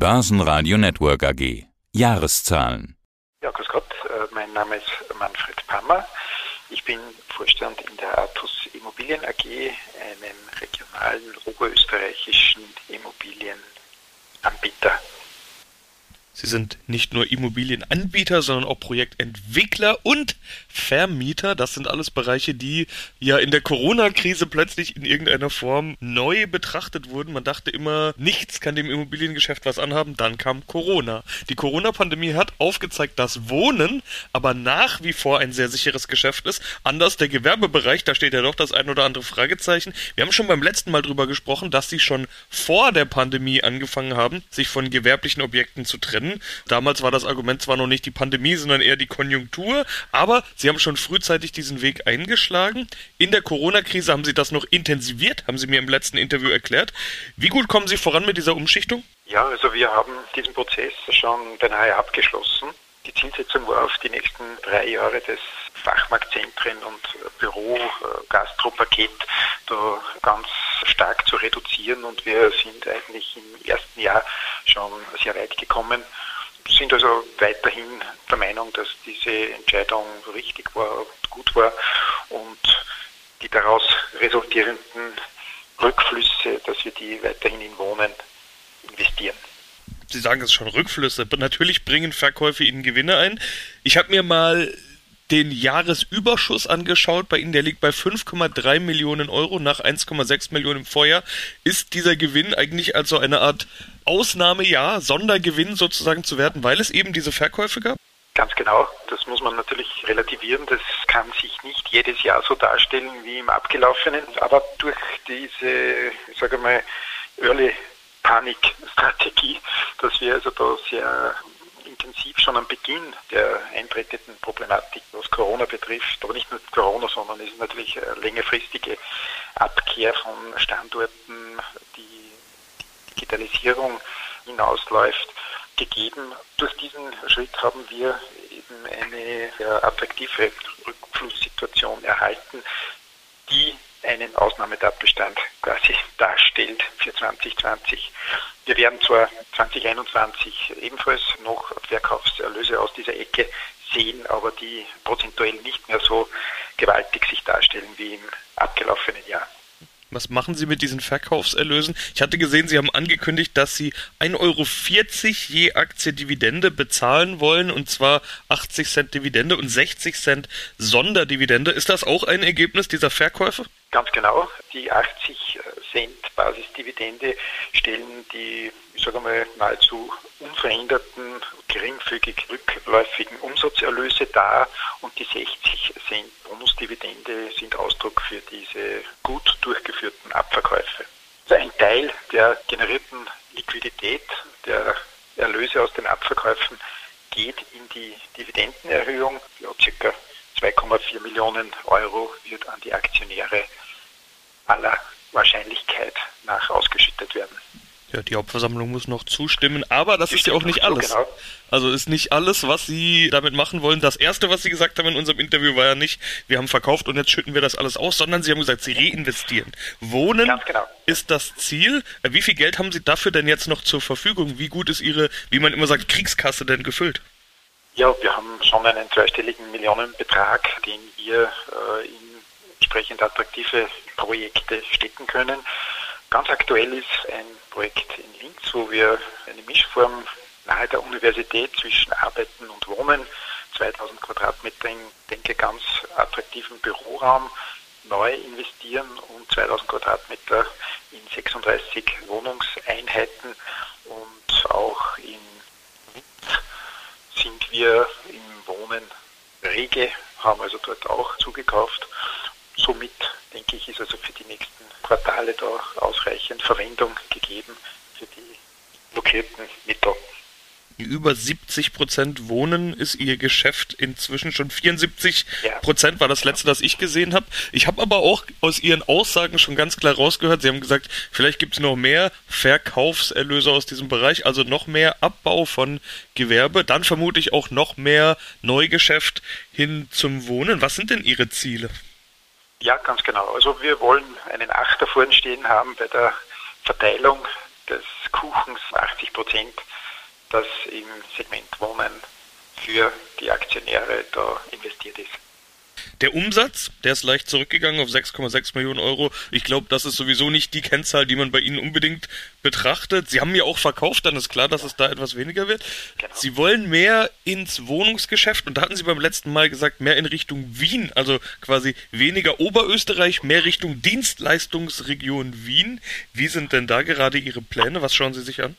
Börsenradio Network AG. Jahreszahlen. Ja, grüß Gott. Äh, mein Name ist Manfred Pammer. Ich bin Vorstand in der Artus Immobilien AG, einem regionalen oberösterreichischen Immobilienanbieter. Sie sind nicht nur Immobilienanbieter, sondern auch Projektentwickler und Vermieter. Das sind alles Bereiche, die ja in der Corona-Krise plötzlich in irgendeiner Form neu betrachtet wurden. Man dachte immer, nichts kann dem Immobiliengeschäft was anhaben. Dann kam Corona. Die Corona-Pandemie hat aufgezeigt, dass Wohnen aber nach wie vor ein sehr sicheres Geschäft ist. Anders der Gewerbebereich, da steht ja doch das ein oder andere Fragezeichen. Wir haben schon beim letzten Mal drüber gesprochen, dass sie schon vor der Pandemie angefangen haben, sich von gewerblichen Objekten zu trennen können. Damals war das Argument zwar noch nicht die Pandemie, sondern eher die Konjunktur, aber sie haben schon frühzeitig diesen Weg eingeschlagen. In der Corona-Krise haben sie das noch intensiviert, haben sie mir im letzten Interview erklärt. Wie gut kommen Sie voran mit dieser Umschichtung? Ja, also wir haben diesen Prozess schon beinahe abgeschlossen. Die Zielsetzung war auf die nächsten drei Jahre das Fachmarktzentren und Büro, äh, Gastropaket da ganz stark zu reduzieren und wir sind eigentlich im ersten Jahr schon sehr weit gekommen. Sind also weiterhin der Meinung, dass diese Entscheidung richtig war, und gut war und die daraus resultierenden Rückflüsse, dass wir die weiterhin in Wohnen investieren. Sie sagen es schon, Rückflüsse. Natürlich bringen Verkäufe Ihnen Gewinne ein. Ich habe mir mal den Jahresüberschuss angeschaut. Bei Ihnen, der liegt bei 5,3 Millionen Euro nach 1,6 Millionen im Vorjahr. Ist dieser Gewinn eigentlich als so eine Art Ausnahmejahr, Sondergewinn sozusagen zu werten, weil es eben diese Verkäufe gab? Ganz genau, das muss man natürlich relativieren. Das kann sich nicht jedes Jahr so darstellen wie im abgelaufenen. Aber durch diese, ich sage mal, Early Panikstrategie, dass wir also da sehr intensiv schon am Beginn der eintretenden Problematik, was Corona betrifft, aber nicht nur Corona, sondern es ist natürlich eine längerfristige Abkehr von Standorten, die Digitalisierung hinausläuft, gegeben. Durch diesen Schritt haben wir eben eine attraktive Rückflusssituation erhalten, die einen Ausnahmetatbestand quasi darstellt für 2020. Wir werden zwar 2021 ebenfalls noch Verkaufserlöse aus dieser Ecke sehen, aber die prozentuell nicht mehr so gewaltig sich darstellen wie im abgelaufenen Jahr. Was machen Sie mit diesen Verkaufserlösen? Ich hatte gesehen, Sie haben angekündigt, dass Sie 1,40 Euro je Aktie Dividende bezahlen wollen, und zwar 80 Cent Dividende und 60 Cent Sonderdividende. Ist das auch ein Ergebnis dieser Verkäufe? Ganz genau. Die 80 Cent Basisdividende stellen die, ich sage mal, nahezu unveränderten, geringfügig rückläufigen Umsatzerlöse dar und die 60 Cent Bonusdividende sind Ausdruck für diese gut durchgeführten Abverkäufe. Also ein Teil der generierten Liquidität, der Erlöse aus den Abverkäufen geht in die Dividendenerhöhung. Ja, circa 2,4 Millionen Euro wird an die Aktionäre aller Wahrscheinlichkeit nach ausgeschüttet werden. Ja, die Hauptversammlung muss noch zustimmen, aber das ist ja auch nicht alles. Genau. Also ist nicht alles, was Sie damit machen wollen. Das erste, was Sie gesagt haben in unserem Interview, war ja nicht, wir haben verkauft und jetzt schütten wir das alles aus, sondern Sie haben gesagt, Sie reinvestieren. Wohnen genau. ist das Ziel. Wie viel Geld haben Sie dafür denn jetzt noch zur Verfügung? Wie gut ist Ihre, wie man immer sagt, Kriegskasse denn gefüllt? Ja, wir haben schon einen zweistelligen Millionenbetrag, den wir äh, in entsprechend attraktive Projekte stecken können. Ganz aktuell ist ein Projekt in Linz, wo wir eine Mischform nahe der Universität zwischen Arbeiten und Wohnen, 2000 Quadratmeter in, denke, ganz attraktiven Büroraum neu investieren und 2000 Quadratmeter in 36 Wohnungseinheiten. Und auch in Linz sind wir im Wohnen rege, haben also dort auch zugekauft. Somit denke ich, ist also für die nächsten Quartale da ausreichend Verwendung gegeben für die blockierten Mittel. Über 70 Prozent Wohnen ist ihr Geschäft inzwischen schon 74 Prozent ja. war das letzte, das ich gesehen habe. Ich habe aber auch aus ihren Aussagen schon ganz klar rausgehört, sie haben gesagt, vielleicht gibt es noch mehr Verkaufserlöse aus diesem Bereich, also noch mehr Abbau von Gewerbe, dann vermute ich auch noch mehr Neugeschäft hin zum Wohnen. Was sind denn Ihre Ziele? Ja, ganz genau. Also wir wollen einen Achter vorn stehen haben bei der Verteilung des Kuchens. 80 Prozent das im Segment Wohnen für die Aktionäre da investiert ist. Der Umsatz, der ist leicht zurückgegangen auf 6,6 Millionen Euro. Ich glaube, das ist sowieso nicht die Kennzahl, die man bei Ihnen unbedingt betrachtet. Sie haben ja auch verkauft, dann ist klar, dass es da etwas weniger wird. Genau. Sie wollen mehr ins Wohnungsgeschäft und da hatten Sie beim letzten Mal gesagt, mehr in Richtung Wien, also quasi weniger Oberösterreich, mehr Richtung Dienstleistungsregion Wien. Wie sind denn da gerade Ihre Pläne? Was schauen Sie sich an?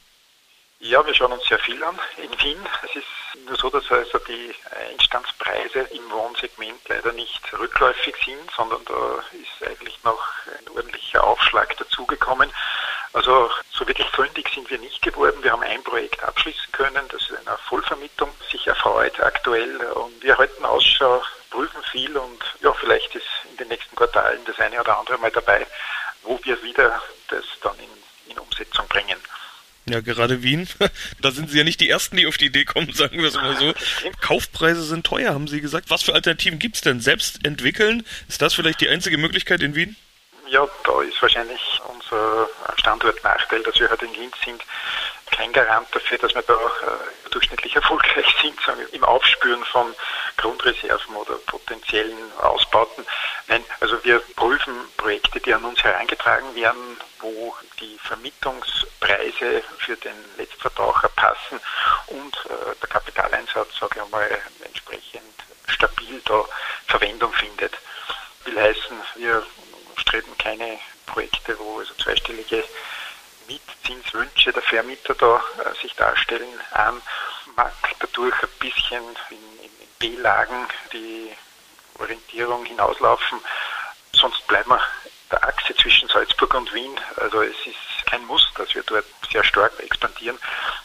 Ja, wir schauen uns sehr viel an in Wien. Es ist nur so, dass also die Einstandspreise im Wohnsegment leider nicht rückläufig sind, sondern da ist eigentlich noch ein ordentlicher Aufschlag dazugekommen. Also so wirklich fündig sind wir nicht geworden. Wir haben ein Projekt abschließen können, das in einer Vollvermietung sich erfreut aktuell. Und wir halten Ausschau, prüfen viel und ja, vielleicht ist in den nächsten Quartalen das eine oder andere mal dabei, wo wir wieder das dann in, in Umsetzung bringen. Ja, gerade Wien. Da sind Sie ja nicht die Ersten, die auf die Idee kommen, sagen wir es mal so. Kaufpreise sind teuer, haben Sie gesagt. Was für Alternativen gibt es denn? Selbst entwickeln? Ist das vielleicht die einzige Möglichkeit in Wien? Ja, da ist wahrscheinlich unser Standortnachteil, dass wir halt in Linz sind, kein Garant dafür, dass wir da äh, durchschnittlich erfolgreich sind, sagen wir, im Aufspüren von Grundreserven oder potenziellen Ausbauten. Nein, also wir prüfen Projekte, die an uns herangetragen werden, wo die Vermietungspreise für den Letztverbraucher passen und äh, der Kapitaleinsatz, sage ich mal, entsprechend stabil da Verwendung findet. Will heißen, wir streben keine Projekte, wo also zweistellige Mietzinswünsche der Vermieter da äh, sich darstellen an, mag dadurch ein bisschen in, in B-Lagen die Orientierung hinauslaufen. Sonst bleiben wir der Achse zwischen Salzburg und Wien. Also es ist kein Muss, dass wir dort sehr stark expandieren.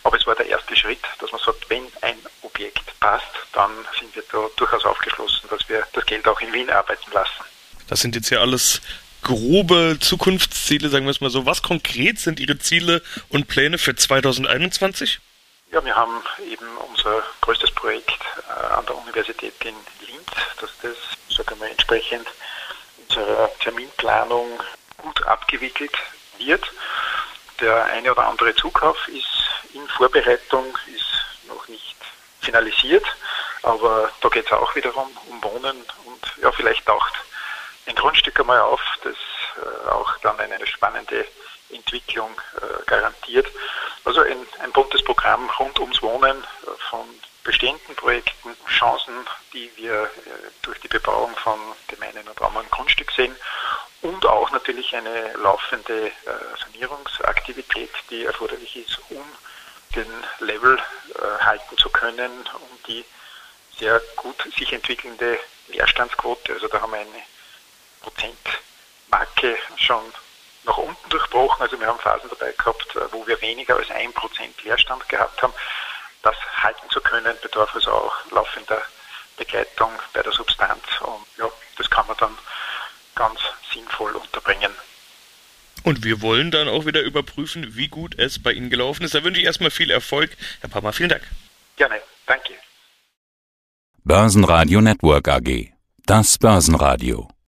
Aber es war der erste Schritt, dass man sagt, wenn ein Objekt passt, dann sind wir da durchaus aufgeschlossen, dass wir das Geld auch in Wien arbeiten lassen. Das sind jetzt ja alles grobe Zukunftsziele, sagen wir es mal so. Was konkret sind Ihre Ziele und Pläne für 2021? Ja, wir haben eben unser größtes Projekt äh, an der Universität in Linz, dass das, sagen wir, entsprechend unserer Terminplanung gut abgewickelt wird. Der eine oder andere Zukauf ist in Vorbereitung, ist noch nicht finalisiert, aber da geht es auch wiederum um Wohnen und ja, vielleicht taucht ein Grundstück einmal auf, das äh, auch dann eine spannende Entwicklung äh, garantiert. Also ein, ein buntes Programm rund ums Wohnen äh, von bestehenden Projekten, Chancen, die wir durch die Bebauung von einen oder anderen Grundstück sehen und auch natürlich eine laufende Sanierungsaktivität, die erforderlich ist, um den Level halten zu können, um die sehr gut sich entwickelnde Leerstandsquote, also da haben wir eine Prozentmarke schon nach unten durchbrochen. Also wir haben Phasen dabei gehabt, äh, wo wir weniger als ein Prozent Leerstand gehabt haben. Das halten zu können, bedarf also auch laufender Begleitung bei der Substanz. Und ja, das kann man dann ganz sinnvoll unterbringen. Und wir wollen dann auch wieder überprüfen, wie gut es bei Ihnen gelaufen ist. Da wünsche ich erstmal viel Erfolg. Herr Pammer, vielen Dank. Gerne, danke. Börsenradio Network AG. Das Börsenradio.